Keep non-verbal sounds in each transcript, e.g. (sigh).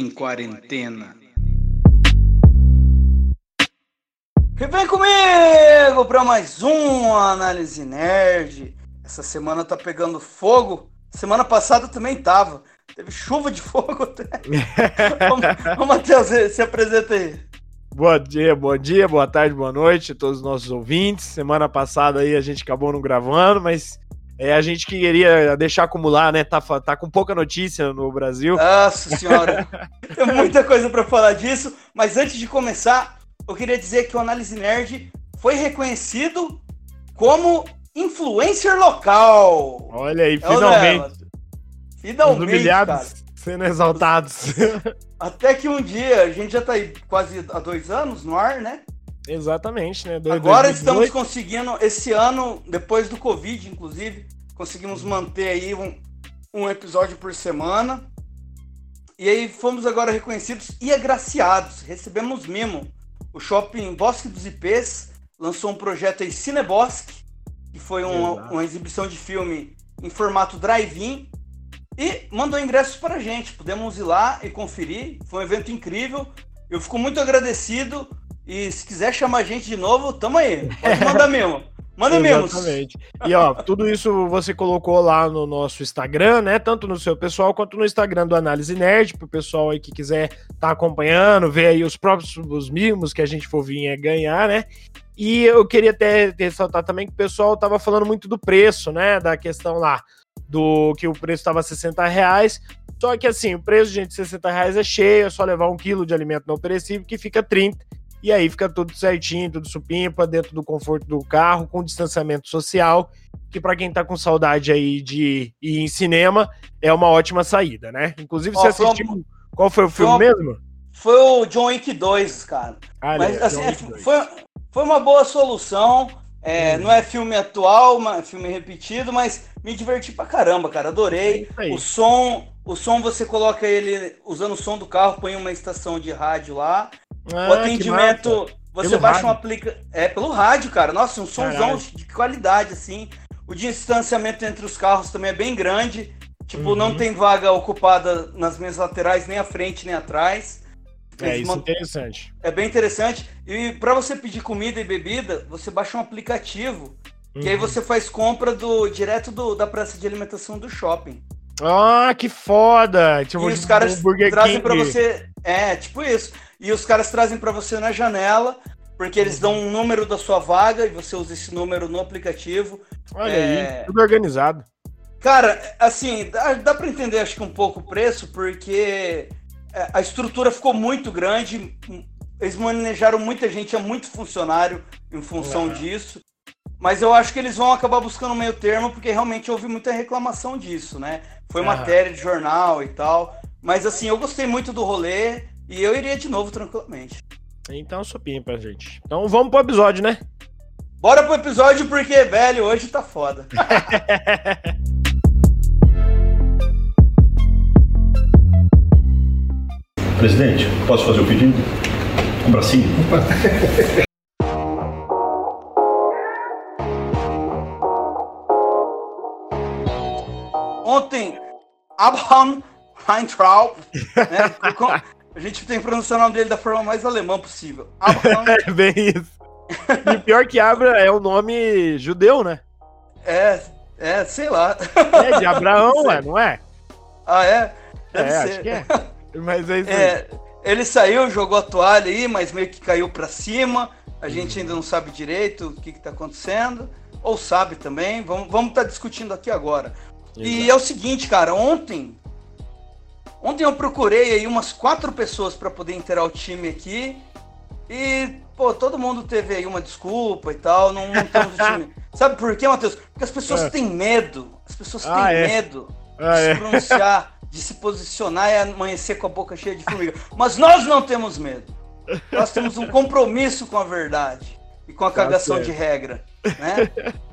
em quarentena. E vem comigo para mais um Análise Nerd. Essa semana tá pegando fogo. Semana passada também tava. Teve chuva de (laughs) fogo até. Ô, Matheus, se apresenta aí. Bom dia, bom dia, boa tarde, boa noite a todos os nossos ouvintes. Semana passada aí a gente acabou não gravando, mas é, a gente queria deixar acumular, né? Tá, tá com pouca notícia no Brasil. Nossa senhora, (laughs) tem muita coisa para falar disso. Mas antes de começar, eu queria dizer que o Análise Nerd foi reconhecido como influencer local. Olha aí, é finalmente. Finalmente, Os humilhados cara. sendo exaltados. (laughs) Até que um dia, a gente já tá aí quase há dois anos no ar, né? Exatamente, né? Agora 2018. estamos conseguindo, esse ano, depois do Covid, inclusive, conseguimos manter aí um, um episódio por semana. E aí fomos agora reconhecidos e agraciados. Recebemos mimo. O shopping Bosque dos IPs lançou um projeto aí, Cinebosque, que foi uma, uma exibição de filme em formato drive-in. E mandou ingressos para a gente. Pudemos ir lá e conferir. Foi um evento incrível. Eu fico muito agradecido e se quiser chamar a gente de novo, tamo aí. Pode mandar (laughs) mesmo. Manda mesmo. Exatamente. E ó, tudo isso você colocou lá no nosso Instagram, né? Tanto no seu pessoal quanto no Instagram do Análise Nerd, pro pessoal aí que quiser tá acompanhando, ver aí os próprios os mimos que a gente for vir ganhar, né? E eu queria até ressaltar também que o pessoal tava falando muito do preço, né? Da questão lá do que o preço estava 60 reais. Só que assim, o preço, gente, 60 reais é cheio, é só levar um quilo de alimento não perecível que fica 30 e aí fica tudo certinho, tudo supimpa, dentro do conforto do carro, com distanciamento social, que para quem tá com saudade aí de ir em cinema, é uma ótima saída, né? Inclusive, você assistiu. Qual foi o filme mesmo? Foi o John Wick 2, cara. Ah, Mas, é, assim, é, foi, foi uma boa solução. É, hum. Não é filme atual, é filme repetido, mas me diverti pra caramba, cara. Adorei. É o som, o som você coloca ele usando o som do carro, põe uma estação de rádio lá ah, o atendimento, você pelo baixa rádio. um aplica. É pelo rádio, cara. Nossa, um somzão de qualidade, assim. O distanciamento entre os carros também é bem grande. Tipo, uhum. não tem vaga ocupada nas minhas laterais, nem à frente, nem atrás. É, isso é interessante. É bem interessante. E para você pedir comida e bebida, você baixa um aplicativo. Uhum. Que aí você faz compra do direto do, da praça de alimentação do shopping. Ah, que foda! Tipo, e os caras trazem para você. É, tipo isso. E os caras trazem para você na janela, porque eles dão um número da sua vaga e você usa esse número no aplicativo. Olha é... aí, tudo organizado. Cara, assim, dá, dá para entender acho que um pouco o preço, porque é, a estrutura ficou muito grande, eles manejaram muita gente, é muito funcionário em função uhum. disso. Mas eu acho que eles vão acabar buscando um meio termo, porque realmente houve muita reclamação disso, né? Foi matéria de jornal e tal. Mas assim, eu gostei muito do rolê e eu iria de novo tranquilamente. Então, sopinha pra gente. Então vamos pro episódio, né? Bora pro episódio, porque, velho, hoje tá foda. (laughs) Presidente, posso fazer o pedido? Um bracinho? Ontem, Abraham Weintraub, né, (laughs) a gente tem que pronunciar o nome dele da forma mais alemã possível. Abraham. (laughs) é bem isso. E pior que Abra é o nome judeu, né? É, é, sei lá. É de Abraão, (laughs) ué, não é? Ah, é? Deve é, ser. acho que é. (laughs) Mas é isso é, aí. Ele saiu, jogou a toalha aí, mas meio que caiu para cima. A gente ainda não sabe direito o que, está acontecendo. Ou sabe também. Vamos estar vamos tá discutindo aqui agora. Exato. E é o seguinte, cara, ontem. Ontem eu procurei aí umas quatro pessoas para poder inteirar o time aqui. E, pô, todo mundo teve aí uma desculpa e tal. Não, temos o time. (laughs) Sabe por quê, Matheus? Porque as pessoas é. têm medo. As pessoas ah, têm é. medo ah, de é. se pronunciar, de se posicionar e amanhecer com a boca cheia de formiga. Mas nós não temos medo. Nós temos um compromisso com a verdade e com a tá cagação de regra, né? (laughs)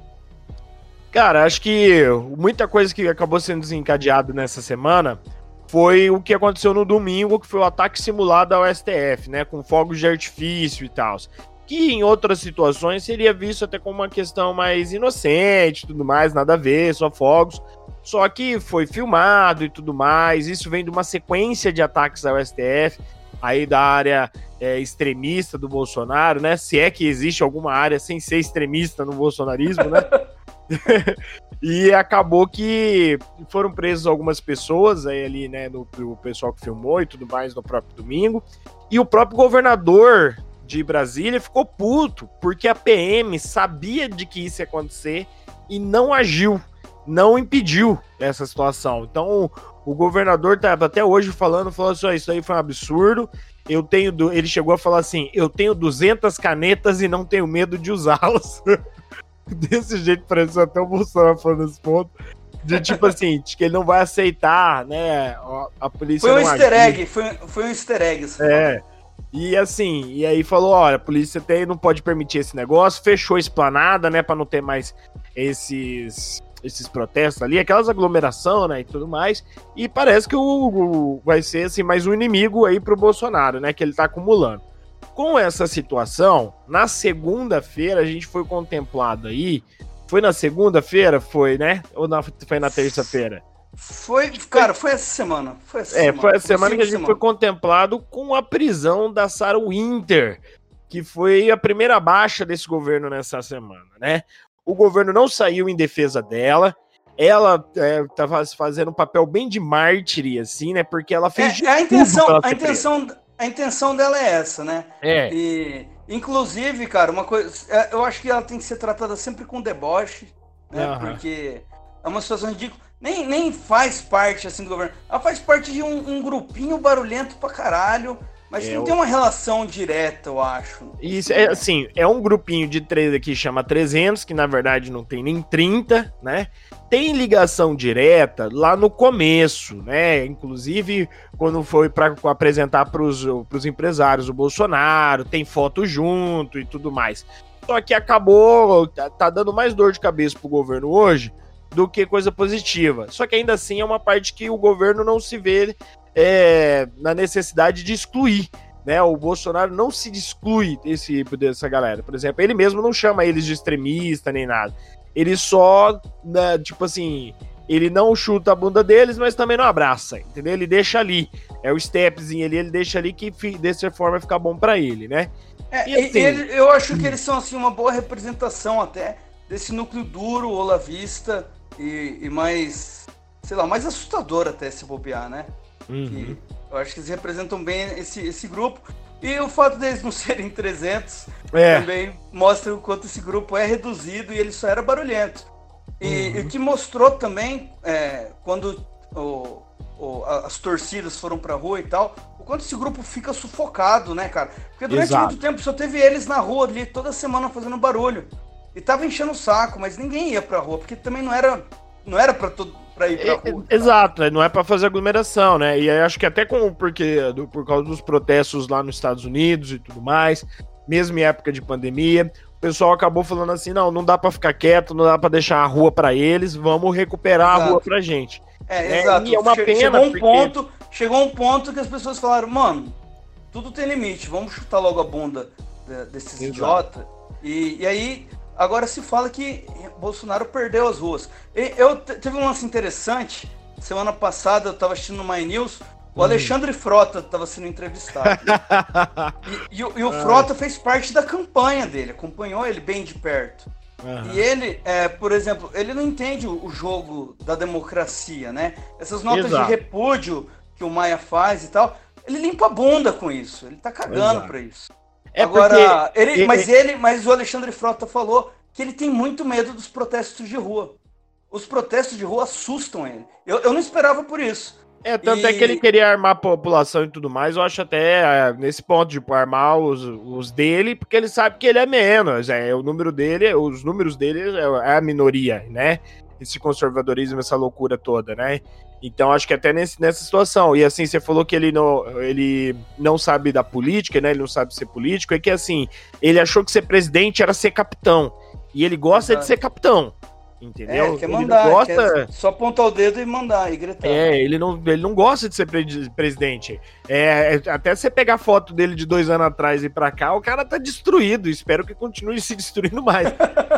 Cara, acho que muita coisa que acabou sendo desencadeado nessa semana foi o que aconteceu no domingo, que foi o ataque simulado ao STF, né? Com fogos de artifício e tal. Que em outras situações seria visto até como uma questão mais inocente tudo mais, nada a ver, só fogos. Só que foi filmado e tudo mais. Isso vem de uma sequência de ataques ao STF, aí da área é, extremista do Bolsonaro, né? Se é que existe alguma área sem ser extremista no bolsonarismo, né? (laughs) (laughs) e acabou que foram presos algumas pessoas aí ali, né, no, o pessoal que filmou e tudo mais no próprio domingo. E o próprio governador de Brasília ficou puto, porque a PM sabia de que isso ia acontecer e não agiu não impediu essa situação. Então, o governador estava até hoje falando, falou assim, isso aí foi um absurdo. Eu tenho, ele chegou a falar assim, eu tenho 200 canetas e não tenho medo de usá-las. (laughs) (laughs) Desse jeito parece até o Bolsonaro falando esse ponto. De tipo assim, de que ele não vai aceitar, né? A polícia. Foi um easter egg, foi, foi um easter egg. É. E assim, e aí falou: olha, a polícia tem, não pode permitir esse negócio, fechou a esplanada, né? para não ter mais esses esses protestos ali, aquelas aglomeração, né, e tudo mais. E parece que o, o, vai ser assim mais um inimigo aí pro Bolsonaro, né, que ele tá acumulando. Com essa situação, na segunda-feira a gente foi contemplado aí. Foi na segunda-feira, foi, né? Ou na, foi na terça-feira? Foi, cara, foi essa semana. Foi essa é, semana. foi essa semana que a gente semana. foi contemplado com a prisão da Sarah Winter, que foi a primeira baixa desse governo nessa semana, né? o governo não saiu em defesa dela. Ela é, tava fazendo um papel bem de mártire, assim, né? Porque ela fez. É, a intenção, a intenção, a intenção dela é essa, né? É. E, inclusive, cara, uma coisa. É, eu acho que ela tem que ser tratada sempre com deboche, né? Uhum. Porque é uma situação ridícula. Nem, nem faz parte assim do governo. Ela faz parte de um, um grupinho barulhento pra caralho mas é, não tem uma relação direta, eu acho. Isso, é assim, é um grupinho de três aqui chama 300, que na verdade não tem nem 30, né? Tem ligação direta lá no começo, né? Inclusive, quando foi para apresentar para os empresários o Bolsonaro, tem foto junto e tudo mais. Só que acabou, tá, tá dando mais dor de cabeça pro governo hoje do que coisa positiva. Só que ainda assim é uma parte que o governo não se vê é, na necessidade de excluir. Né, o Bolsonaro não se exclui desse, dessa galera. Por exemplo, ele mesmo não chama eles de extremista nem nada. Ele só, né, tipo assim, ele não chuta a bunda deles, mas também não abraça, entendeu? Ele deixa ali. É o stepzinho ali, ele deixa ali que dessa forma fica bom para ele, né? É, e, assim, ele, eu acho que eles são assim uma boa representação até desse núcleo duro, olavista e, e mais, sei lá, mais assustador até se bobear, né? Uhum. eu acho que eles representam bem esse, esse grupo. E o fato deles não (laughs) serem 300 é. também mostra o quanto esse grupo é reduzido e ele só era barulhento. E, uhum. o que mostrou também, é, quando o, o, as torcidas foram pra rua e tal, o quanto esse grupo fica sufocado, né, cara? Porque durante Exato. muito tempo só teve eles na rua ali, toda semana fazendo barulho. E tava enchendo o saco, mas ninguém ia pra rua, porque também não era, não era pra todo para ir pra é, rua. Exato, né? não é para fazer aglomeração, né? E acho que até com porque do, por causa dos protestos lá nos Estados Unidos e tudo mais, mesmo em época de pandemia, o pessoal acabou falando assim, não, não dá para ficar quieto, não dá para deixar a rua para eles, vamos recuperar exato. a rua pra gente. É, é exato. E é uma che pena chegou um porque... ponto, chegou um ponto que as pessoas falaram, mano, tudo tem limite, vamos chutar logo a bunda desses idiotas. E, e aí Agora se fala que Bolsonaro perdeu as ruas. Eu teve um lance interessante. Semana passada eu estava assistindo no My News. O uhum. Alexandre Frota estava sendo entrevistado. e, (laughs) e, e, o Frota fez parte da campanha dele, acompanhou ele bem de perto. Uhum. E ele, é, por exemplo, ele não entende o, o, jogo da democracia, né? Essas notas Exato. de repúdio que o Maia faz e tal, ele limpa a bunda com isso. Ele tá cagando para isso. É Agora, porque... ele, mas ele, mas o Alexandre Frota falou que ele tem muito medo dos protestos de rua. Os protestos de rua assustam ele. Eu, eu não esperava por isso. É, tanto e... é que ele queria armar a população e tudo mais, eu acho até é, nesse ponto de tipo, armar os, os dele, porque ele sabe que ele é menos, é, o número dele, os números dele é, é a minoria, né? Esse conservadorismo, essa loucura toda, né? Então acho que até nesse, nessa situação. E assim, você falou que ele não, ele não sabe da política, né? Ele não sabe ser político. É que assim, ele achou que ser presidente era ser capitão. E ele gosta Exato. de ser capitão. Entendeu? É, quer mandar, ele gosta... Quer só apontar o dedo e mandar e gritar. É, ele não, ele não gosta de ser presidente. É, é, até você pegar foto dele de dois anos atrás e pra cá, o cara tá destruído. Espero que continue (laughs) se destruindo mais.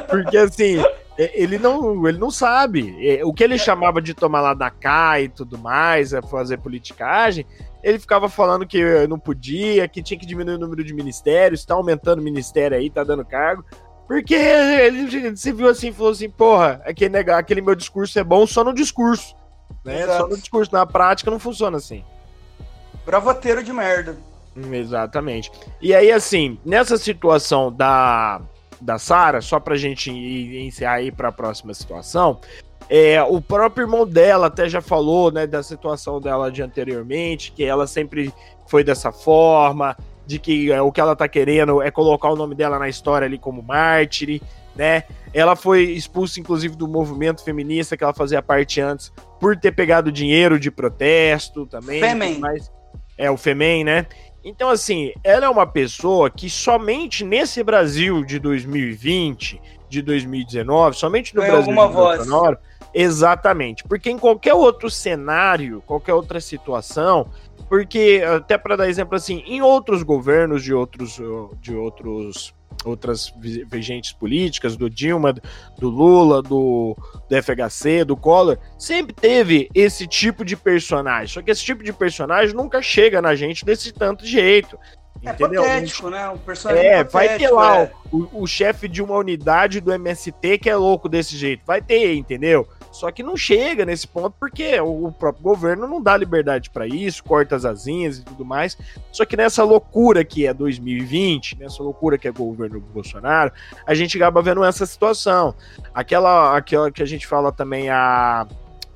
Porque assim, ele não, ele não sabe. É, o que ele chamava de tomar lá da cá e tudo mais, fazer politicagem, ele ficava falando que não podia, que tinha que diminuir o número de ministérios, tá aumentando o ministério aí, tá dando cargo. Porque ele se viu assim e falou assim, porra, aquele, aquele meu discurso é bom só no discurso. Né? Só no discurso, na prática não funciona assim. Bravateiro de merda. Exatamente. E aí, assim, nessa situação da, da Sara, só pra gente encerrar aí pra próxima situação, é, o próprio irmão dela até já falou, né, da situação dela de anteriormente, que ela sempre foi dessa forma, de que é, o que ela tá querendo é colocar o nome dela na história ali como mártire, né? Ela foi expulsa, inclusive, do movimento feminista que ela fazia parte antes, por ter pegado dinheiro de protesto também. Femen. Mas, é, o Femen, né? Então, assim, ela é uma pessoa que somente nesse Brasil de 2020, de 2019, somente no Tem Brasil alguma de voz. 2019, exatamente. Porque em qualquer outro cenário, qualquer outra situação, porque até para dar exemplo assim, em outros governos de outros de outros outras vigentes políticas, do Dilma, do Lula, do, do FHC, do Collor, sempre teve esse tipo de personagem. Só que esse tipo de personagem nunca chega na gente desse tanto jeito. É entendeu? patético, né? Personagem É, vai ter lá é. o, o chefe de uma unidade do MST que é louco desse jeito. Vai ter, entendeu? Só que não chega nesse ponto porque o próprio governo não dá liberdade para isso, corta as asinhas e tudo mais. Só que nessa loucura que é 2020, nessa loucura que é o governo Bolsonaro, a gente acaba vendo essa situação. Aquela, aquela que a gente fala também a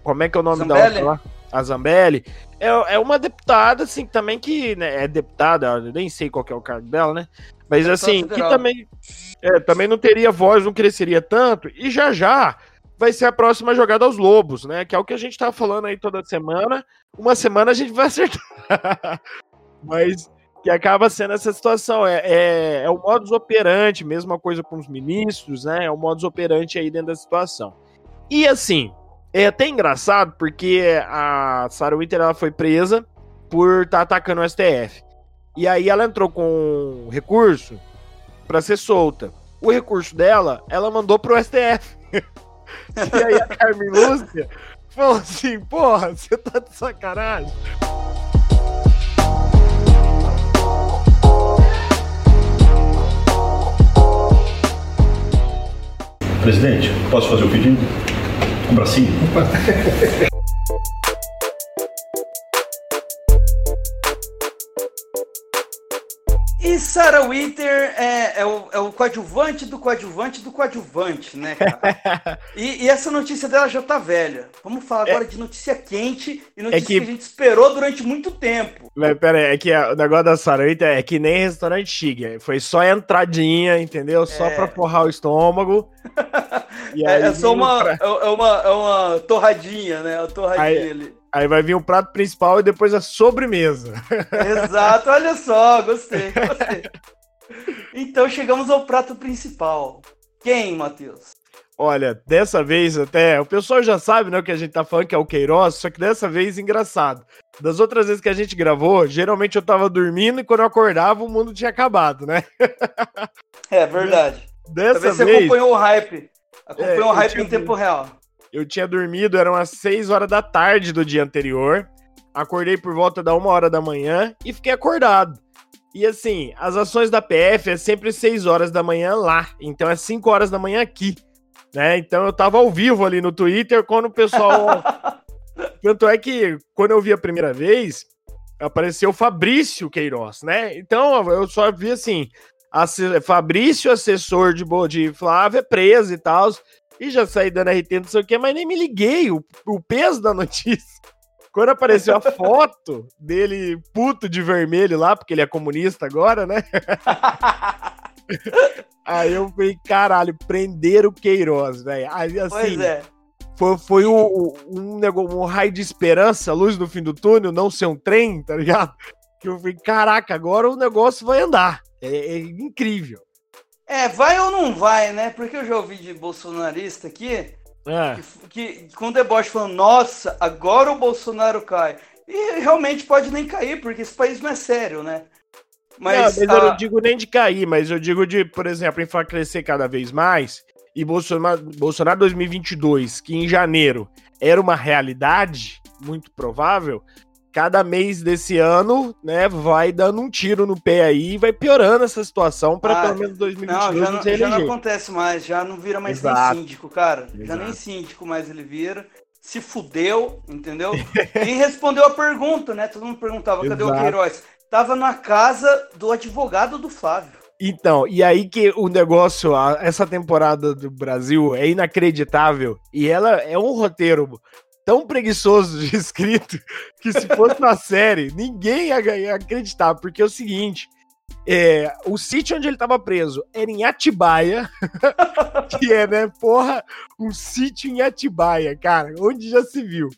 como é que é o nome Zambelli? da outra lá? A Zambelli. É, é uma deputada, assim, também que né, é deputada, eu nem sei qual é o cargo dela, né? Mas assim, que também, é, também não teria voz, não cresceria tanto, e já já vai ser a próxima jogada aos lobos, né? Que é o que a gente tá falando aí toda semana. Uma semana a gente vai acertar. (laughs) Mas que acaba sendo essa situação. É, é, é o modus operandi, mesma coisa com os ministros, né? É o modus operandi aí dentro da situação. E assim, é até engraçado porque a Sarah Winter ela foi presa por estar atacando o STF. E aí ela entrou com recurso para ser solta. O recurso dela, ela mandou pro STF. (laughs) (laughs) e aí a Carmen Lúcia falou assim: porra, você tá de sacanagem. Presidente, posso fazer o pedido? Um bracinho? (laughs) E Sarah Winter é, é, o, é o coadjuvante do coadjuvante do coadjuvante, né, cara? (laughs) e, e essa notícia dela já tá velha. Vamos falar agora de notícia quente e notícia que- que... a gente esperou durante muito tempo. Mas pera aí, é que o negócio da Sarah Winter é que nem restaurante chique. Foi só entradinha, entendeu? Só É. pra forrar o estômago. (laughs) É, é só uma, pra- é, é uma, é uma torradinha, né? A torradinha Aí- ali. Aí vai vir o prato principal e depois a sobremesa. Exato, olha só, gostei, gostei. Então chegamos ao prato principal. Quem, Matheus? Olha, dessa vez até, o pessoal já sabe, né, o que a gente tá falando, que é o Queiroz, só que dessa vez, engraçado. Das outras vezes que a gente gravou, geralmente eu tava dormindo e quando eu acordava o mundo tinha acabado, né? É verdade. Dessa Talvez você vez, acompanhou o hype. Acompanhou É, o hype em tempo real. Eu tinha dormido, eram as 6 horas da tarde do dia anterior, acordei por volta da 1 hora da manhã e fiquei acordado. E assim, as ações da PF é sempre 6 horas da manhã lá, então é 5 horas da manhã aqui. Né? Então eu tava ao vivo ali no Twitter quando o pessoal (laughs) Tanto é que quando eu vi a primeira vez, apareceu Fabrício Queiroz, né? Então eu só vi assim: Fabrício, assessor de, de Flávia, preso e tal. E já saí dando RT, não sei o que, mas nem me liguei o, o peso da notícia. (laughs) Quando apareceu a foto dele puto de vermelho lá, porque ele é comunista agora, né? (laughs) Aí eu falei, caralho, prenderam o Queiroz, velho. Aí assim, Pois é. foi, foi o- um, negócio, um raio de esperança, luz no fim do túnel, não ser um trem, tá ligado? Que eu falei, caraca, agora o negócio vai andar. É, é incrível. É, vai ou não vai, né? Porque eu já ouvi de bolsonarista aqui É, que, que com deboche falando, nossa, agora o Bolsonaro cai. E realmente pode nem cair, porque esse país não é sério, né? mas, não, mas eu ah, não digo nem de cair, mas eu digo de, por exemplo, enfraquecer cada vez mais e Bolsonaro, Bolsonaro 2022, que em janeiro era uma realidade muito provável, cada mês desse ano, né, vai dando um tiro no pé aí e vai piorando essa situação para ah, pelo menos 2022 não, já não, já não acontece mais, já não vira mais Exato. nem síndico, cara. Exato. Já nem síndico mais ele vira. Se fudeu, entendeu? (laughs) e respondeu a pergunta, né? Todo mundo perguntava, cadê Exato. o Queiroz? Tava na casa do advogado do Flávio. Então, e aí que o negócio, essa temporada do Brasil é inacreditável e ela é um roteiro tão preguiçoso de (laughs) escrito que se fosse uma série, ninguém ia acreditar, porque é o seguinte, é, o sítio onde ele estava preso era em Atibaia, (laughs) que é, né, porra, um sítio em Atibaia, cara, onde já se viu.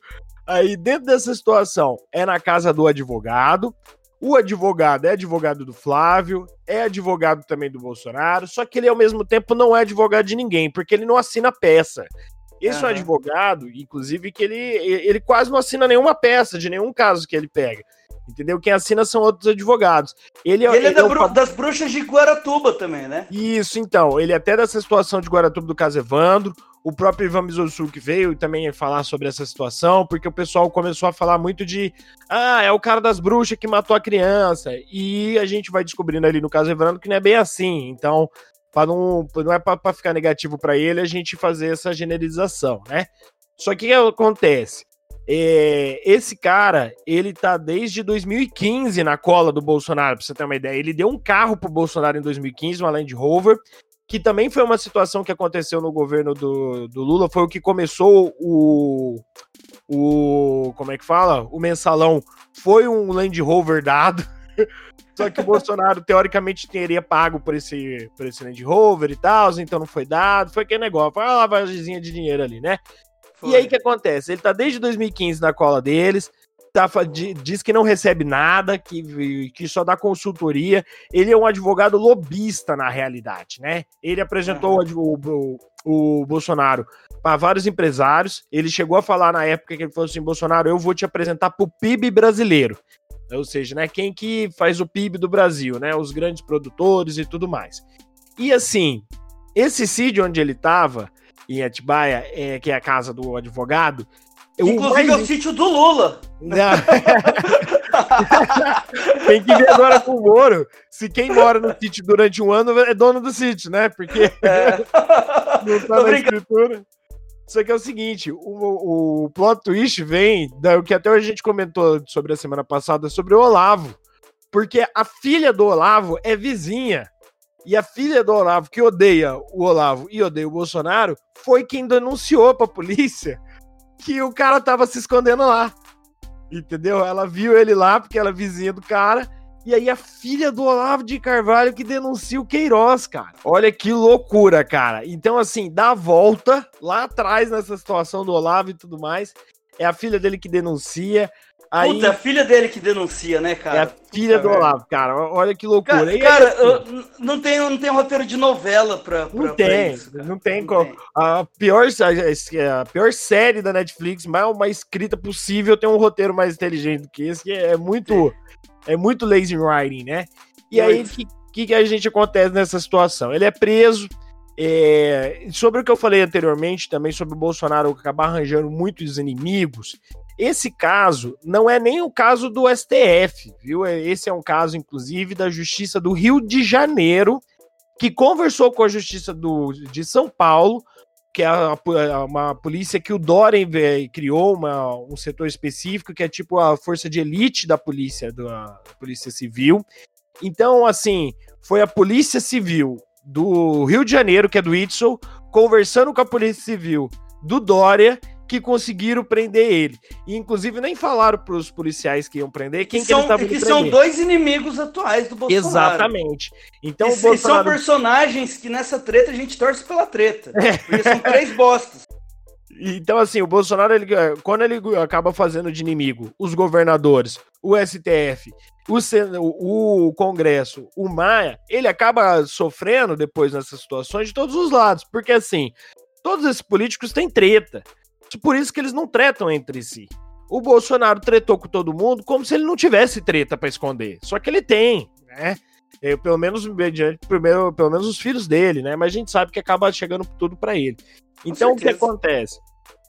Aí, dentro dessa situação, é na casa do advogado, o advogado é advogado do Flávio, é advogado também do Bolsonaro, só que ele ao mesmo tempo não é advogado de ninguém, porque ele não assina peça. Esse uhum. é um advogado, inclusive, que ele, ele quase não assina nenhuma peça de nenhum caso que ele pega. Entendeu? Quem assina são outros advogados. Ele, é ele é, da é das bruxas de Guaratuba também, né? Isso, então. Ele é até dessa situação de Guaratuba do caso Evandro. O próprio Ivan que veio também falar sobre essa situação, porque o pessoal começou a falar muito de ah, é o cara das bruxas que matou a criança. E a gente vai descobrindo ali no caso Evandro que não é bem assim. Então, para não, não é para ficar negativo para ele a gente fazer essa generalização, né? Só que o que acontece? É, esse cara, ele tá desde 2015 na cola do Bolsonaro, pra você ter uma ideia. Ele deu um carro pro Bolsonaro em 2015, uma Land Rover, que também foi uma situação que aconteceu no governo do, do Lula, foi o que começou o, o. Como é que fala? O mensalão foi um Land Rover dado. (laughs) Só que o Bolsonaro, teoricamente, teria pago por esse, por esse Land Rover e tal, então não foi dado. Foi aquele negócio, foi uma lavagemzinha de dinheiro ali, né? Foi. E aí o que acontece? Ele tá desde 2015 na cola deles, tá, diz que não recebe nada, que, que só dá consultoria. Ele é um advogado lobista, na realidade, né? Ele apresentou uhum. o, o, o Bolsonaro para vários empresários. Ele chegou a falar na época que ele falou assim: Bolsonaro, eu vou te apresentar pro PIB brasileiro. Ou seja, né, quem que faz o PIB do Brasil, né? Os grandes produtores e tudo mais. E assim, esse sítio onde ele estava, em Atibaia, é, que é a casa do advogado. Inclusive mais... é o sítio do Lula. (laughs) Tem que ver agora com o Moro se quem mora no sítio durante um ano é dono do sítio, né? Porque é. (laughs) não tá na escritura. Só que é o seguinte, o, o plot twist vem da, o que até a gente comentou sobre a semana passada sobre o Olavo. Porque a filha do Olavo é vizinha. E a filha do Olavo, que odeia o Olavo e odeia o Bolsonaro, foi quem denunciou pra polícia que o cara tava se escondendo lá. Entendeu? Ela viu ele lá, porque ela é vizinha do cara, e aí a filha do Olavo de Carvalho que denuncia o Queiroz, cara. Olha que loucura, cara. Então, assim, dá a volta lá atrás nessa situação do Olavo e tudo mais. É a filha dele que denuncia. Aí... Puta, é a filha dele que denuncia, né, cara? É a filha Puta, do Olavo, cara. Olha que loucura. Cara, cara assim... não, tem, não tem roteiro de novela pra, pra Não tem, isso, não tem. Não tem. A, pior, a, a, pior série da Netflix, mais, mais escrita possível, tem um roteiro mais inteligente do que esse, que é muito... É muito lazy writing, né? E aí, o que, que, a gente acontece nessa situação? Ele é preso. É... Sobre o que eu falei anteriormente, também sobre o Bolsonaro acabar arranjando muitos inimigos. Esse caso não é nem o caso do STF, viu? É, esse é um caso, inclusive, da Justiça do Rio de Janeiro, que conversou com a Justiça do, de São Paulo que é uma polícia que o Doren criou, uma, um setor específico, que é tipo a força de elite da polícia, da polícia civil. Então, assim, foi a polícia civil do Rio de Janeiro, que é do Itzel, conversando com a polícia civil do Dória que conseguiram prender ele. E, inclusive, nem falaram para os policiais que iam prender quem que, são, que, que são dois inimigos atuais do Bolsonaro. Exatamente. Então, e, Bolsonaro... são personagens que nessa treta a gente torce pela treta. É. Porque são três bostas. Então, assim, o Bolsonaro, ele, quando ele acaba fazendo de inimigo os governadores, o STF, o, o Congresso, o Maia, ele acaba sofrendo depois nessas situações de todos os lados. Porque, assim, todos esses políticos têm treta. Por isso que eles não tretam entre si. O Bolsonaro tretou com todo mundo como se ele não tivesse treta para esconder. Só que ele tem, né? É, pelo menos mediante, primeiro, pelo menos os filhos dele, né? Mas a gente sabe que acaba chegando tudo para ele. Então o que acontece?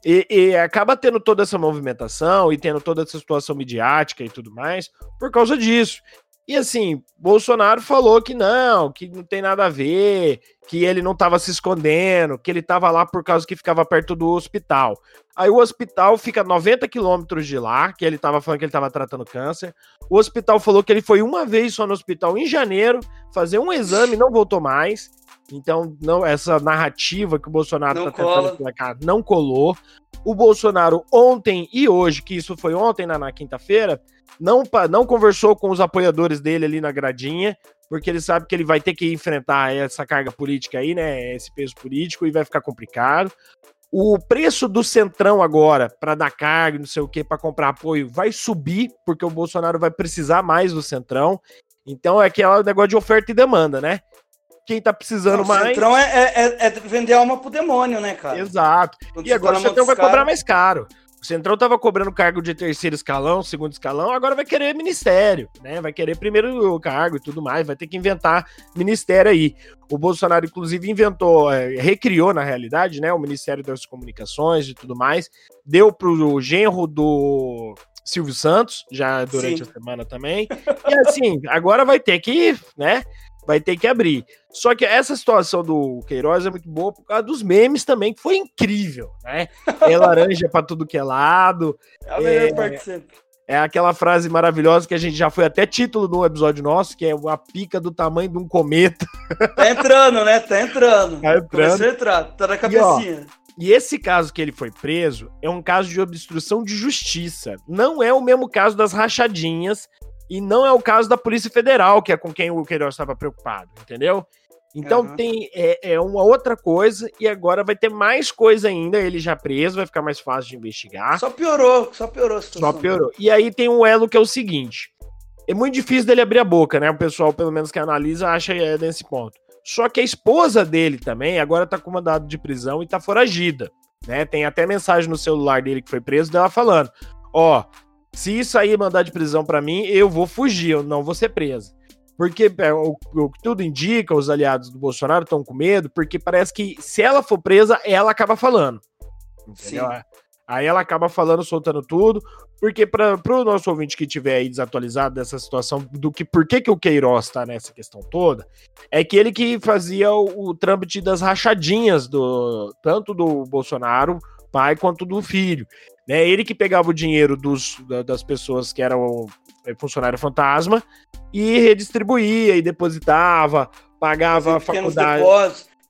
E, e, acaba tendo toda essa movimentação e tendo toda essa situação midiática e tudo mais por causa disso. E assim, Bolsonaro falou que não, que não tem nada a ver, que ele não estava se escondendo, que ele estava lá por causa que ficava perto do hospital. Aí o hospital fica 90 quilômetros de lá, que ele estava falando que ele estava tratando câncer. O hospital falou que ele foi uma vez só no hospital em janeiro, fazer um exame e não voltou mais. Então, não essa narrativa que o Bolsonaro está tentando explicar não colou. O Bolsonaro ontem e hoje, que isso foi ontem na, na quinta-feira, não, não conversou com os apoiadores dele ali na gradinha, porque ele sabe que ele vai ter que enfrentar essa carga política aí, né? Esse peso político e vai ficar complicado. O preço do Centrão agora, para dar carga, não sei o que, para comprar apoio, vai subir, porque o Bolsonaro vai precisar mais do Centrão. Então é aquele negócio de oferta e demanda, né? quem tá precisando não, mais. O Centrão é, é, é, vender alma pro demônio, né, cara? Exato. Quando e agora o Centrão vai cara... cobrar mais caro. Centrão tava cobrando cargo de terceiro escalão, segundo escalão, agora vai querer ministério, né? Vai querer primeiro cargo e tudo mais, vai ter que inventar ministério aí. O Bolsonaro, inclusive, inventou, é, recriou na realidade, né? O Ministério das Comunicações e tudo mais, deu pro genro do Silvio Santos, já durante Sim. a semana também. E assim, agora vai ter que, né? Vai ter que abrir. Só que essa situação do Queiroz é muito boa por causa dos memes também, que foi incrível, né? É laranja para tudo que é lado. É a melhor é, parte sempre. É aquela frase maravilhosa que a gente já foi até título do episódio nosso, que é a pica do tamanho de um cometa. Tá entrando, né? Tá entrando. Tá entrando. Começou a entrar, tá na cabecinha. E, ó, e esse caso que ele foi preso é um caso de obstrução de justiça. Não é o mesmo caso das rachadinhas e não é o caso da Polícia Federal, que é com quem o Queiroz estava preocupado, entendeu? Então uhum. tem é, é, uma outra coisa e agora vai ter mais coisa ainda. Ele já preso, vai ficar mais fácil de investigar. Só piorou, só piorou a situação. Só piorou. E aí tem um elo que é o seguinte: é muito difícil dele abrir a boca, né? O pessoal, pelo menos que analisa, acha é nesse ponto. Só que a esposa dele também agora tá com mandado de prisão e tá foragida, né? Tem até mensagem no celular dele que foi preso dela falando: ó, se isso aí mandar de prisão para mim, eu vou fugir, eu não vou ser preso. Porque é, o, o que tudo indica, os aliados do Bolsonaro estão com medo, porque parece que se ela for presa, ela acaba falando. Entendeu? Sim. Aí ela acaba falando, soltando tudo, porque para o nosso ouvinte que tiver aí desatualizado dessa situação, do que por que, que o Queiroz está nessa questão toda, é que ele que fazia o, o trâmite das rachadinhas do tanto do Bolsonaro, pai, quanto do filho. Né? Ele que pegava o dinheiro dos, das pessoas que eram é, funcionário fantasma e redistribuía e depositava, pagava a faculdade.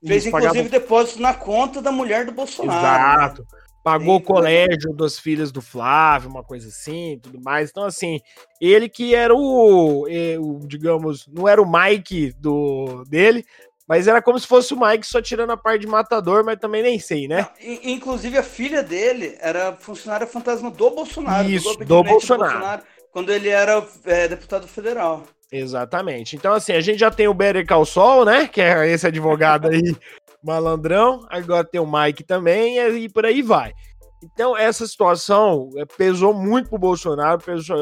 Fez inclusive pagava... depósito na conta da mulher do Bolsonaro. Exato. Pagou Sim, o colégio das filhas do Flávio, uma coisa assim, tudo mais. Então, assim, ele que era o, é, o digamos, não era o Mike do dele, mas era como se fosse o Mike só tirando a parte de matador, mas também nem sei, né? Inclusive, a filha dele era funcionária fantasma do Bolsonaro. Isso, do, do Bolsonaro. Bolsonaro. Quando ele era é, deputado federal. Exatamente. Então, assim, a gente já tem o Better Call Saul, né? Que é esse advogado aí, (laughs) malandrão. Agora tem o Mike também, e por aí vai. Então, essa situação é, pesou muito pro Bolsonaro.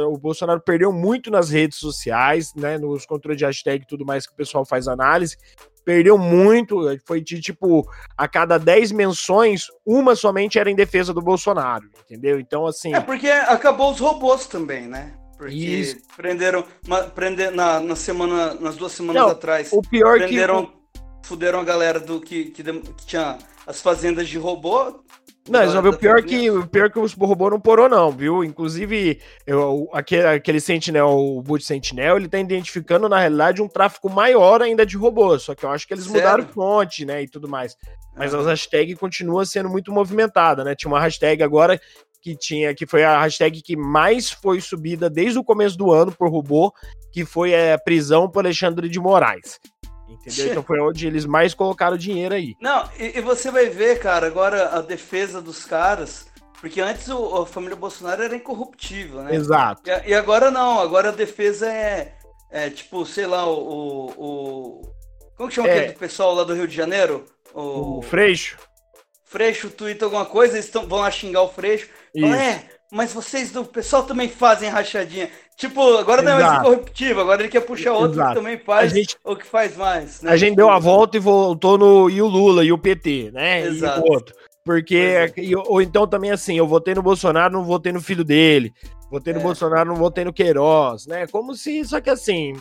O Bolsonaro perdeu muito nas redes sociais, né? Nos controles de hashtag e tudo mais que o pessoal faz análise perdeu muito, foi de tipo, a cada 10 menções, uma somente era em defesa do Bolsonaro, entendeu? Então, assim. É porque acabou os robôs também, né? Porque Isso. prenderam, prender, na, na semana, nas duas semanas Não, atrás. O pior prenderam, que. Fuderam a galera do que, que, que tinha as fazendas de robô, não, só o pior que o pior que o robô não porou, não, viu? Inclusive, eu, aquele, aquele Sentinel, o Boot Sentinel, ele tá identificando, na realidade, um tráfico maior ainda de robôs. Só que eu acho que eles Sério? mudaram fonte, né? E tudo mais. Mas ah. a hashtag continua sendo muito movimentada, né? Tinha uma hashtag agora que tinha, que foi a hashtag que mais foi subida desde o começo do ano por robô, que foi a é, prisão por Alexandre de Moraes. Entendeu? Então foi onde eles mais colocaram dinheiro aí. Não, e, e você vai ver, cara, agora a defesa dos caras. Porque antes o, a família Bolsonaro era incorruptível, né? Exato. E, e agora não, agora a defesa é, é tipo, sei lá, o. o, o como que chama é. aquele pessoal lá do Rio de Janeiro? O, o Freixo. Freixo twitta alguma coisa, eles tão, vão lá xingar o Freixo. Fala, é, mas vocês do pessoal também fazem rachadinha. Tipo, agora não é mais incorruptível, agora ele quer puxar outro Exato. que também faz gente, ou que faz mais. Né? A gente deu a volta e voltou no e o Lula e o PT, né? Exato. E o outro. Porque, é. ou então também assim, eu votei no Bolsonaro, não votei no filho dele. Votei no é. Bolsonaro, não votei no Queiroz, né? Como se, só que assim,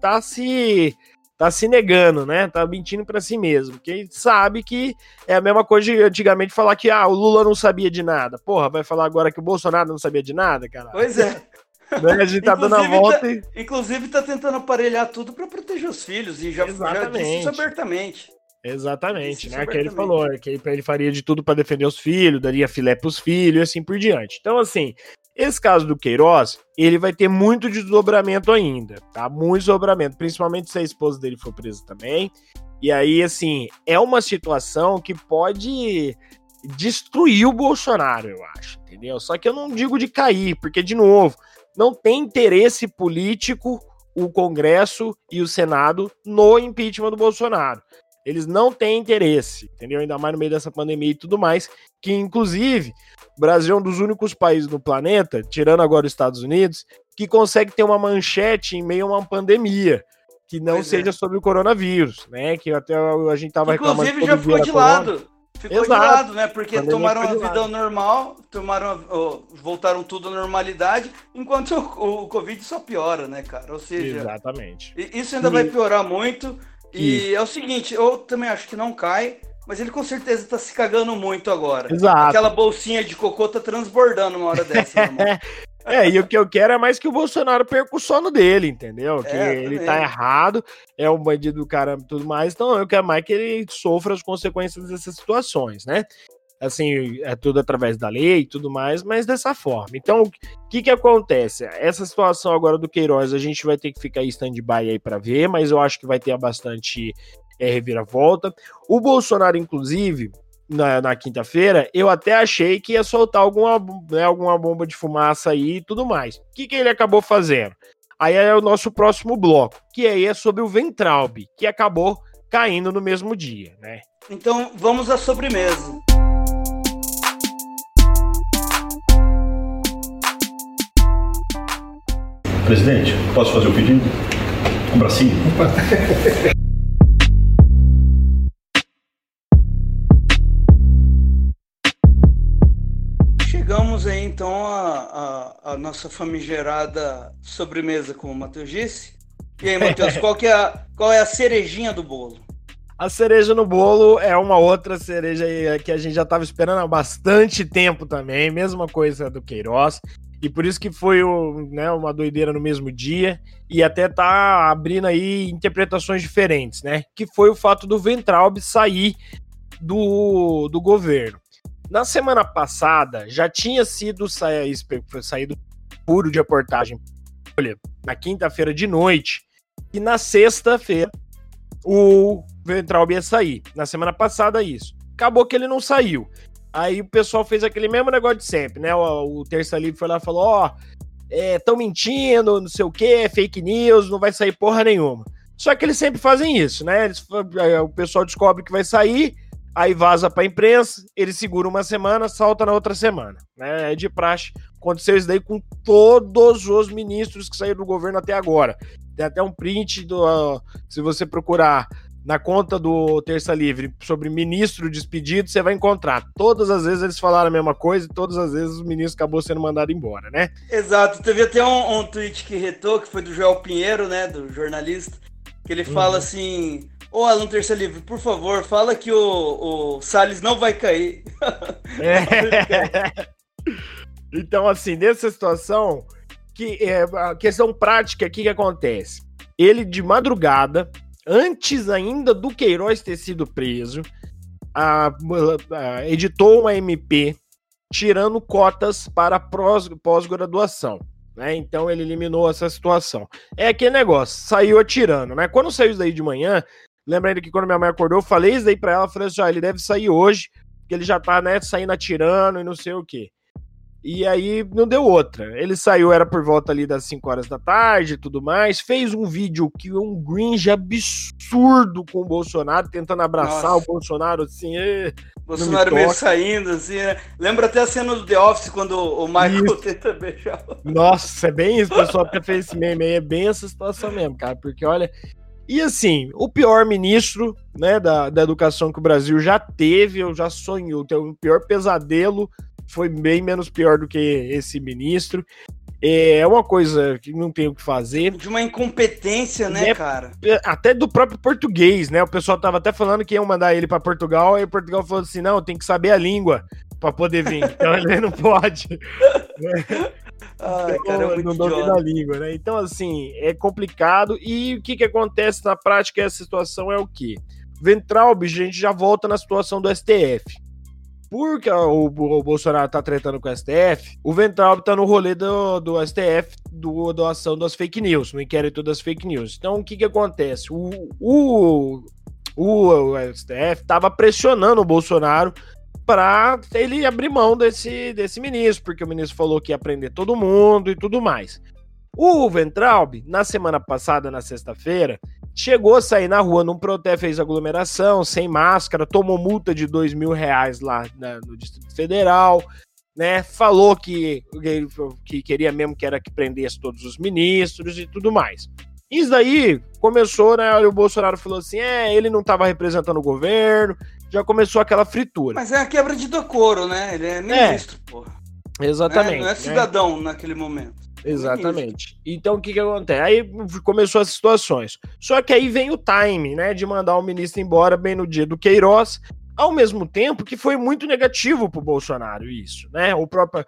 tá se tá se negando, né? Tá mentindo para si mesmo. Porque sabe que é a mesma coisa de antigamente falar que ah, o Lula não sabia de nada. Porra, vai falar agora que o Bolsonaro não sabia de nada, cara? Pois é. (laughs) Né? A gente tá dando a volta tá, e... Inclusive tá tentando aparelhar tudo para proteger os filhos e já, já disse isso abertamente. Exatamente, né? Que ele falou que ele faria de tudo para defender os filhos, daria filé pros filhos e assim por diante. Então, assim, esse caso do Queiroz, ele vai ter muito desdobramento ainda, tá? Muito desdobramento, principalmente se a esposa dele for presa também. E aí, assim, é uma situação que pode destruir o Bolsonaro, eu acho, entendeu? Só que eu não digo de cair, porque, de novo, não tem interesse político o Congresso e o Senado no impeachment do Bolsonaro. Eles não têm interesse, entendeu? Ainda mais no meio dessa pandemia e tudo mais, que inclusive o Brasil é um dos únicos países no planeta, tirando agora os Estados Unidos, que consegue ter uma manchete em meio a uma pandemia, que não pois seja é. sobre o coronavírus, né? Que até a gente tava reclamando. Inclusive já ficou de lado. Ficou Exato. de lado, né? Porque tomaram a vida normal, tomaram, voltaram tudo à normalidade, enquanto (laughs) o, o, Covid só piora, né, cara? Ou seja, Exatamente. Isso ainda e... vai piorar muito. E é o seguinte, eu também acho que não cai, mas ele com certeza tá se cagando muito agora. Exato. Aquela bolsinha de cocô tá transbordando uma hora dessa. (laughs) é, e o que eu quero é mais que o Bolsonaro perca o sono dele, entendeu? Que é, ele tá errado, é um bandido do caramba e tudo mais, então eu quero mais que ele sofra as consequências dessas situações, né? Assim, é tudo através da lei e tudo mais, mas dessa forma. Então, o que que acontece? Essa situação agora do Queiroz, a gente vai ter que ficar em stand-by aí para ver, mas eu acho que vai ter bastante é, reviravolta. O Bolsonaro, inclusive, na, na quinta-feira, eu até achei que ia soltar alguma, né, alguma bomba de fumaça aí e tudo mais. O que, que ele acabou fazendo? Aí é o nosso próximo bloco, que aí é sobre o Ventralb, que acabou caindo no mesmo dia, né? Então vamos à sobremesa. Presidente, posso fazer o pedido? Um bracinho? Chegamos aí então a, a, a, nossa famigerada sobremesa, como o Matheus disse. E aí, Matheus, (laughs) qual, que é a, qual é a cerejinha do bolo? A cereja no bolo é uma outra cereja que a gente já estava esperando há bastante tempo também, mesma coisa do Queiroz. E por isso que foi né, uma doideira no mesmo dia. E até tá abrindo aí interpretações diferentes, né? Que foi o fato do Ventralb sair do, do governo. Na semana passada, já tinha sido sa saído puro de reportagem olha, na quinta-feira de noite. E na sexta-feira, o Ventralb ia sair. Na semana passada, isso. Acabou que ele não saiu. Aí o pessoal fez aquele mesmo negócio de sempre, né? O, o Terça Livre foi lá e falou: Ó, oh, é, mentindo, não sei o que, fake news, não vai sair porra nenhuma. Só que eles sempre fazem isso, né? Eles, é, o pessoal descobre que vai sair, aí vaza pra imprensa, ele segura uma semana, salta na outra semana. Né? É de praxe. Aconteceu isso daí com todos os ministros que saíram do governo até agora. Tem até um print do. Uh, se você procurar na conta do Terça Livre sobre ministro despedido, você vai encontrar. Todas as vezes eles falaram a mesma coisa e todas as vezes o ministro acabou sendo mandado embora, né? Exato. Teve até um, um tweet que retou, que foi do Joel Pinheiro, né, do jornalista, que ele fala uhum. assim: Ô aluno Terça Livre, por favor, fala que o, o Salles não vai cair. É. (laughs) então, assim, nessa situação, que é, a questão prática, o que, que acontece? Ele, de madrugada, antes ainda do Queiroz ter sido preso, a, a, editou uma MP tirando cotas para pós-graduação. Né? Então ele eliminou essa situação. É aquele negócio, saiu atirando, né? Quando saiu isso daí de manhã, lembra ainda que quando minha mãe acordou, eu falei isso daí pra ela, falei assim, ah, ele deve sair hoje, porque ele já tá, né, saindo atirando e não sei o quê. E aí não deu outra. Ele saiu, era por volta ali das 5 horas da tarde e tudo mais. Fez um vídeo que é um gringe absurdo com o Bolsonaro, tentando abraçar Nossa. o Bolsonaro assim. Bolsonaro meio saindo, assim, né? Lembra até a cena do The Office quando o Michael isso. tenta beijar. Nossa, é bem isso, pessoal que fez esse meme aí. É bem essa situação mesmo, cara. Porque olha. E assim, o pior ministro né, da, da educação que o Brasil já teve, eu já sonhou, tem o pior pesadelo foi bem menos pior do que esse ministro. É uma coisa que não tem o que fazer. De uma incompetência, né, é, cara? Até do próprio português, né? O pessoal tava até falando que iam mandar ele para Portugal, aí Portugal falou assim: não, tem que saber a língua para poder vir. (laughs) Então ele não pode. (laughs) Ai, cara, é não domina a língua, né? Então, assim, é complicado. E o que, que acontece na prática? Essa situação é o quê? Ventralbe, a gente já volta na situação do STF porque o, o, Bolsonaro tá tretando com o STF, o Ventral tá no rolê do, do STF, do doação das fake news, no inquérito das fake news. Então, o que que acontece? O, o, o, o STF tava pressionando o Bolsonaro para ele abrir mão desse, desse ministro, porque o ministro falou que ia prender todo mundo e tudo mais. O Ventralb, na semana passada, na sexta-feira, chegou a sair na rua num protesto, fez aglomeração, sem máscara, tomou multa de dois mil reais lá né, no Distrito Federal, né? Falou que, que queria mesmo que era que prendesse todos os ministros e tudo mais. Isso daí começou, né? O Bolsonaro falou assim: é, ele não estava representando o governo, já começou aquela fritura. Mas é a quebra de decoro, né? Ele é, é. ministro, é, porra. Exatamente. É, não é cidadão né? naquele momento. Exatamente. Então o que que acontece? Aí começou as situações. Só que aí vem o time, né, de mandar o ministro embora bem no dia do Queiroz, ao mesmo tempo que foi muito negativo para o Bolsonaro isso, né? O próprio,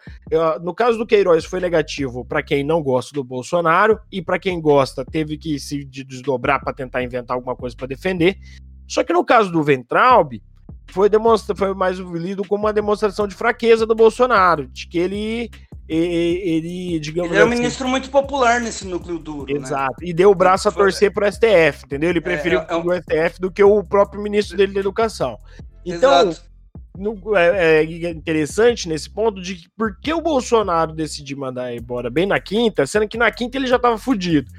no caso do Queiroz foi negativo para quem não gosta do Bolsonaro e para quem gosta teve que se desdobrar para tentar inventar alguma coisa para defender. Só que no caso do Ventralbe foi foi mais lido como uma demonstração de fraqueza do Bolsonaro, de que ele ele, digamos ele é um assim, ministro muito popular nesse núcleo duro. Né? Exato. Né? E deu o braço a torcer pro STF, entendeu? Ele é, preferiu é, é, o STF do que o próprio ministro dele da educação. Então, no, é, é, interessante nesse ponto de que por que o Bolsonaro decidiu mandar embora bem na quinta, sendo que na quinta ele já tava fudido.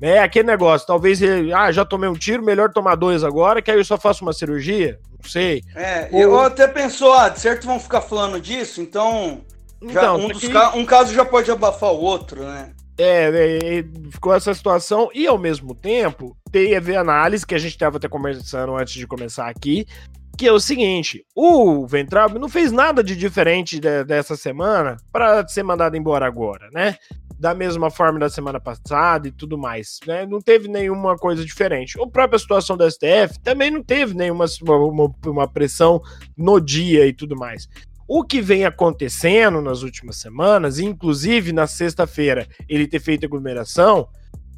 É aquele negócio, talvez ele, ah, já tomei um tiro, melhor tomar dois agora, que aí eu só faço uma cirurgia, não sei. É, Ou... eu até pensou, ah, de certo vão ficar falando disso, então então, um, ca... um caso já pode abafar o outro, né? É, é, é, ficou essa situação e ao mesmo tempo teve análise que a gente estava até conversando antes de começar aqui, que é o seguinte: o Ventralbe não fez nada de diferente de, dessa semana para ser mandado embora agora, né? Da mesma forma da semana passada e tudo mais, né? Não teve nenhuma coisa diferente. A própria situação do STF também não teve nenhuma uma, uma pressão no dia e tudo mais. O que vem acontecendo nas últimas semanas, inclusive na sexta-feira ele ter feito aglomeração,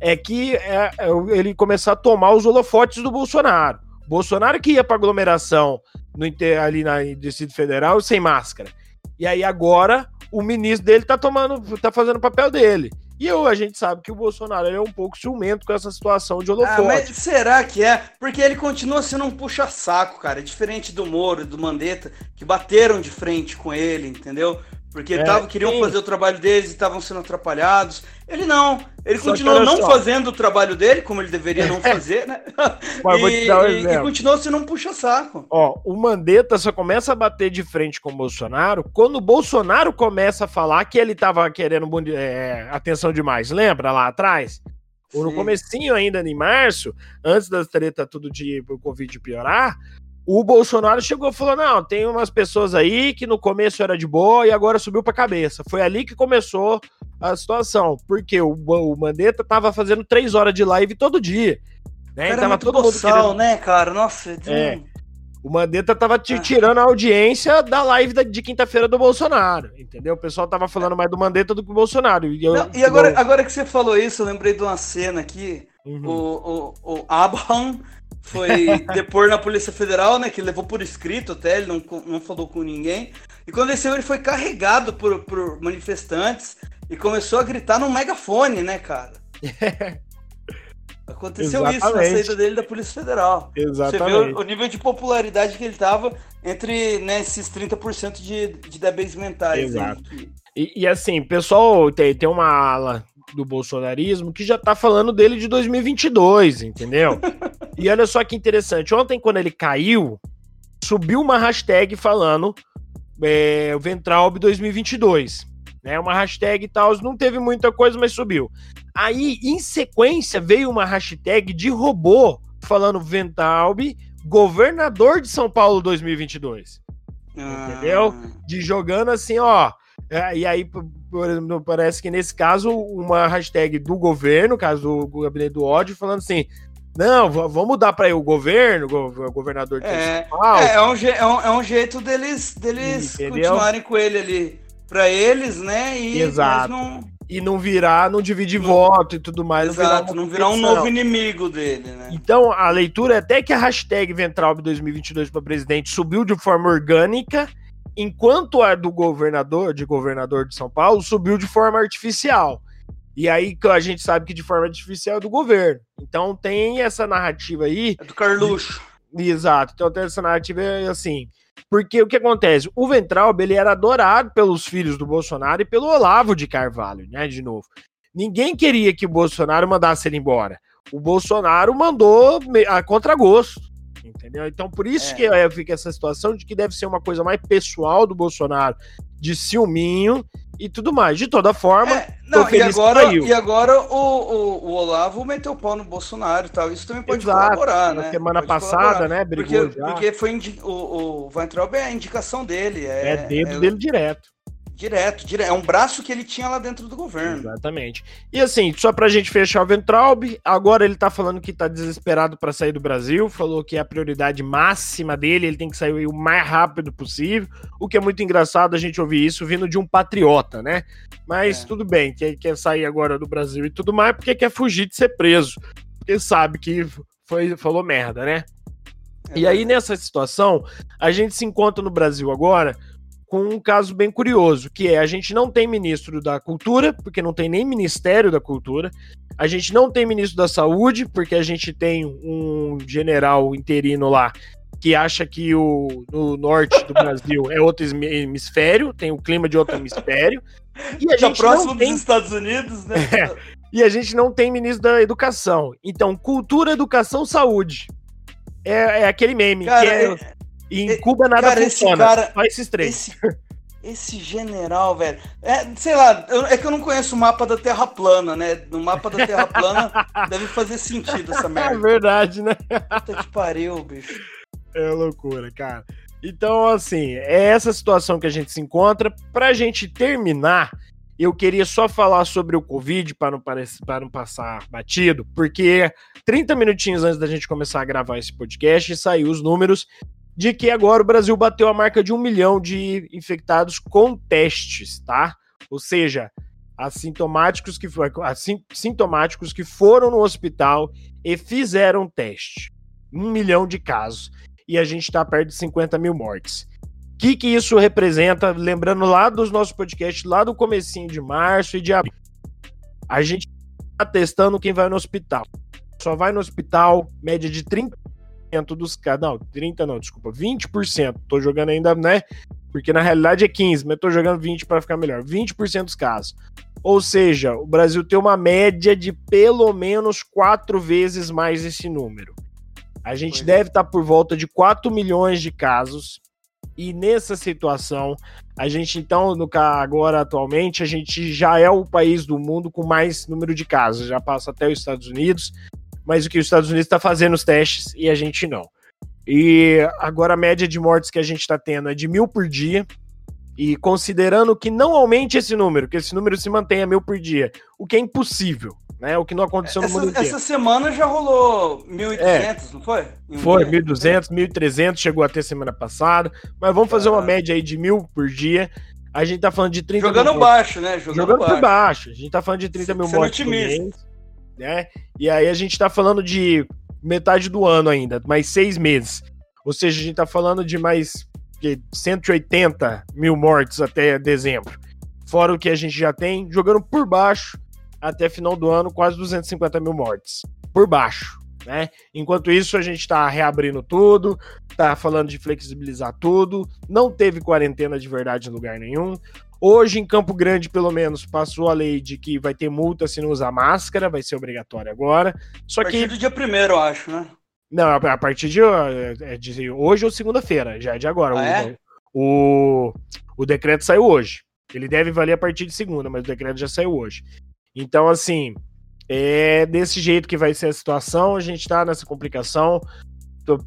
é que é, é, ele começar a tomar os holofotes do Bolsonaro. Bolsonaro que ia para aglomeração no, ali na Distrito Federal sem máscara. E aí agora o ministro dele tá tomando, tá fazendo o papel dele. E eu, a gente sabe que o Bolsonaro é um pouco ciumento com essa situação de holofote. Ah, mas será que é? Porque ele continua sendo um puxa-saco, cara. É diferente do Moro e do Mandetta, que bateram de frente com ele, entendeu? Porque é, tavam, queriam sim. fazer o trabalho deles e estavam sendo atrapalhados. Ele não. Ele só continuou não só. fazendo o trabalho dele, como ele deveria não (laughs) fazer, né? Mas e, vou te dar um e, e continuou sendo um puxa-saco. Ó, o Mandetta só começa a bater de frente com o Bolsonaro quando o Bolsonaro começa a falar que ele tava querendo é, atenção demais. Lembra lá atrás? Sim. No comecinho ainda, em março, antes das treta tudo de o Covid piorar, o Bolsonaro chegou e falou: não, tem umas pessoas aí que no começo era de boa e agora subiu pra cabeça. Foi ali que começou a situação, porque o, o Mandetta tava fazendo três horas de live todo dia. Né? Cara, tava todo mundo querendo... né, cara? Nossa, é. O Mandetta tava te ah. tirando a audiência da live de quinta-feira do Bolsonaro, entendeu? O pessoal tava falando mais do Mandetta do que do Bolsonaro. E, eu, Não, e agora, agora que você falou isso, eu lembrei de uma cena aqui. Uhum. O, o, o Abraham foi (laughs) depor na Polícia Federal, né? Que levou por escrito até, ele não, não falou com ninguém. E quando ele saiu, ele foi carregado por, por manifestantes e começou a gritar no megafone, né, cara? (laughs) Aconteceu Exatamente. isso na saída dele da Polícia Federal. Exatamente. Você vê o, o nível de popularidade que ele tava entre né, esses 30% de, de débeis mentais. Exato. E, e, assim, pessoal, tem, tem uma ala do bolsonarismo que já tá falando dele de 2022, entendeu? (laughs) e olha só que interessante. Ontem, quando ele caiu, subiu uma hashtag falando é, o Ventralb 2022. Né, uma hashtag e tal, não teve muita coisa, mas subiu. Aí, em sequência, veio uma hashtag de robô falando Ventalb, governador de São Paulo 2022. Ah. Entendeu? De jogando assim, ó. É, e aí, por exemplo, parece que nesse caso, uma hashtag do governo, caso do gabinete do ódio, falando assim: não, vamos mudar para o governo, o governador de é, São. É, é, um, é, um, é um jeito deles, deles continuarem com ele ali. Para eles, né? E Exato. Não e não virar, não dividir não, voto e tudo mais. Exato, não virar, não virar um novo inimigo dele, né? Então, a leitura é até que a hashtag Ventralb 2022 para presidente subiu de forma orgânica, enquanto a do governador, de governador de São Paulo, subiu de forma artificial. E aí a gente sabe que de forma artificial é do governo. Então tem essa narrativa aí. É do Carluxo. Exato. Então tem essa narrativa assim. Porque o que acontece? O Ventralb ele era adorado pelos filhos do Bolsonaro e pelo Olavo de Carvalho, né? De novo. Ninguém queria que o Bolsonaro mandasse ele embora. O Bolsonaro mandou a contragosto. Entendeu? Então, por isso é. que é, fica essa situação de que deve ser uma coisa mais pessoal do Bolsonaro, de ciúminho, e tudo mais. De toda forma, é, não, e agora, e agora o, o, o, Olavo meteu o pau no Bolsonaro e tal. Isso também pode Exato, colaborar, né? Semana pode passada, colaborar. né? Brigou porque, já. porque foi o, o Weintraub é a indicação dele. É, é dedo é, dele direto. Direto, direto. É um braço que ele tinha lá dentro do governo. Exatamente. E assim, só pra gente fechar o Ventralb, agora ele tá falando que tá desesperado para sair do Brasil, falou que é a prioridade máxima dele, ele tem que sair o mais rápido possível, o que é muito engraçado a gente ouvir isso vindo de um patriota, né? Mas é. tudo bem, que quer sair agora do Brasil e tudo mais, porque quer fugir de ser preso. Porque sabe que foi, falou merda, né? É. E aí, nessa situação, a gente se encontra no Brasil agora com um caso bem curioso, que é a gente não tem ministro da Cultura, porque não tem nem Ministério da Cultura. A gente não tem ministro da Saúde, porque a gente tem um general interino lá que acha que o no norte do (laughs) Brasil é outro hemisfério, tem o clima de outro hemisfério. E a tá gente próximo não tem... dos Estados Unidos, né? (laughs) É, e a gente não tem ministro da Educação. Então, cultura, educação, saúde. É, é aquele meme Cara, que é e em Cuba nada cara, funciona. Cara, só esses três. Esse, esse general, velho. É, sei lá, eu, é que eu não conheço o mapa da Terra plana, né? No mapa da Terra plana (laughs) deve fazer sentido essa merda. É verdade, né? Puta que pariu, bicho. É loucura, cara. Então, assim, é essa situação que a gente se encontra. Pra gente terminar, eu queria só falar sobre o Covid para não, para não passar batido, porque 30 minutinhos antes da gente começar a gravar esse podcast, saiu os números de que agora o Brasil bateu a marca de um milhão de infectados com testes, tá? Ou seja, assintomáticos que, assintomáticos que foram no hospital e fizeram teste. Um milhão de casos. E a gente está perto de 50 mil mortes. O que, que isso representa? Lembrando lá dos nossos podcasts, lá do comecinho de março e de abril. A gente está testando quem vai no hospital. Só vai no hospital, média de 30 dos casos. Não, 30 não, desculpa, 20%. Tô jogando ainda, né? Porque na realidade é 15, mas tô jogando 20 para ficar melhor. 20% dos casos. Ou seja, o Brasil tem uma média de pelo menos quatro vezes mais esse número. A gente pois é. deve estar tá por volta de 4 milhões de casos. E nessa situação, a gente então, no agora atualmente, a gente já é o país do mundo com mais número de casos. Já passa até os Estados Unidos mas o que os Estados Unidos está fazendo os testes e a gente não. E agora a média de mortes que a gente está tendo é de mil por dia. E considerando que não aumente esse número, que esse número se mantenha mil por dia, o que é impossível, né? O que não aconteceu essa, no mundo inteiro. Essa semana já rolou 1.800, é, não foi? Foi, 1.200, 1.300, chegou até semana passada. Mas vamos fazer uma média aí de mil por dia. A gente tá falando de 30 Jogando mil baixo, né? Jogando, Jogando baixo. por baixo. A gente tá falando de 30 mil mortes por mês né? E aí a gente tá falando de metade do ano ainda, mais seis meses. Ou seja, a gente tá falando de mais de 180 mil mortes até dezembro. Fora o que a gente já tem, jogando por baixo até final do ano, quase 250 mil mortes. por baixo. Né? Enquanto isso, a gente está reabrindo tudo, tá falando de flexibilizar tudo, não teve quarentena de verdade em lugar nenhum. Hoje, em Campo Grande, pelo menos, passou a lei de que vai ter multa se não usar máscara, vai ser obrigatório agora. Só a partir que... do dia primeiro, eu acho, né? Não, a partir de, é de hoje ou segunda-feira, já é de agora. Ah, é? o, o decreto saiu hoje. Ele deve valer a partir de segunda, mas o decreto já saiu hoje. Então, assim, é desse jeito que vai ser a situação. A gente tá nessa complicação.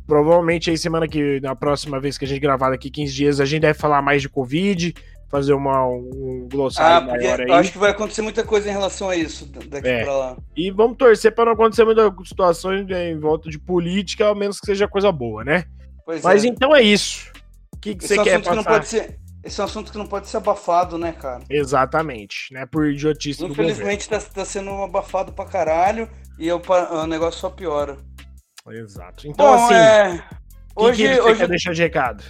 Provavelmente aí semana que, na próxima vez que a gente gravar daqui 15 dias, a gente deve falar mais de Covid, fazer uma, um glossário ah, maior aí. Eu acho que vai acontecer muita coisa em relação a isso daqui é. pra lá. E vamos torcer para não acontecer muita situação em volta de política, ao menos que seja coisa boa, né? Pois Mas é. então é isso. O que, que você quer passar? Que não pode ser esse é um assunto que não pode ser abafado, né, cara? Exatamente, né? Por idiotice Infelizmente tá, tá, sendo abafado pra caralho e eu, o negócio só piora. Exato. Então, Bom, assim, é... hoje, que, que você hoje... quer deixar de recado?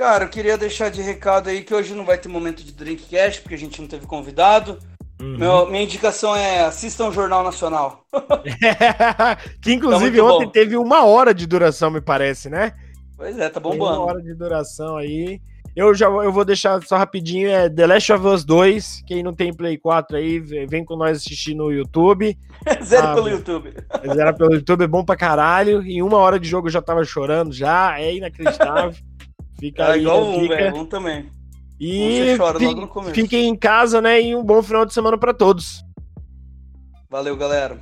Cara, eu queria deixar de recado aí que hoje não vai ter momento de Drinkcast, porque a gente não teve convidado. Uhum. Meu, minha indicação é assistam o Jornal Nacional. (laughs) que inclusive tá ontem bom. teve uma hora de duração, me parece, né? Pois é, tá bombando. uma hora de duração aí. Eu já eu vou deixar só rapidinho, é The Last of Us 2. Quem não tem Play 4 aí, vem com nós assistir no YouTube. (laughs) Zero ah, pelo YouTube. Zero pelo YouTube, é bom pra caralho. Em uma hora de jogo eu já tava chorando, já, é inacreditável. (laughs) Fica é aí, igual um, velho, um também. E fiquem em casa, né? E um bom final de semana para todos. Valeu, galera.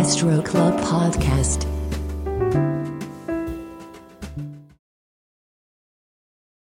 Astro Club Podcast.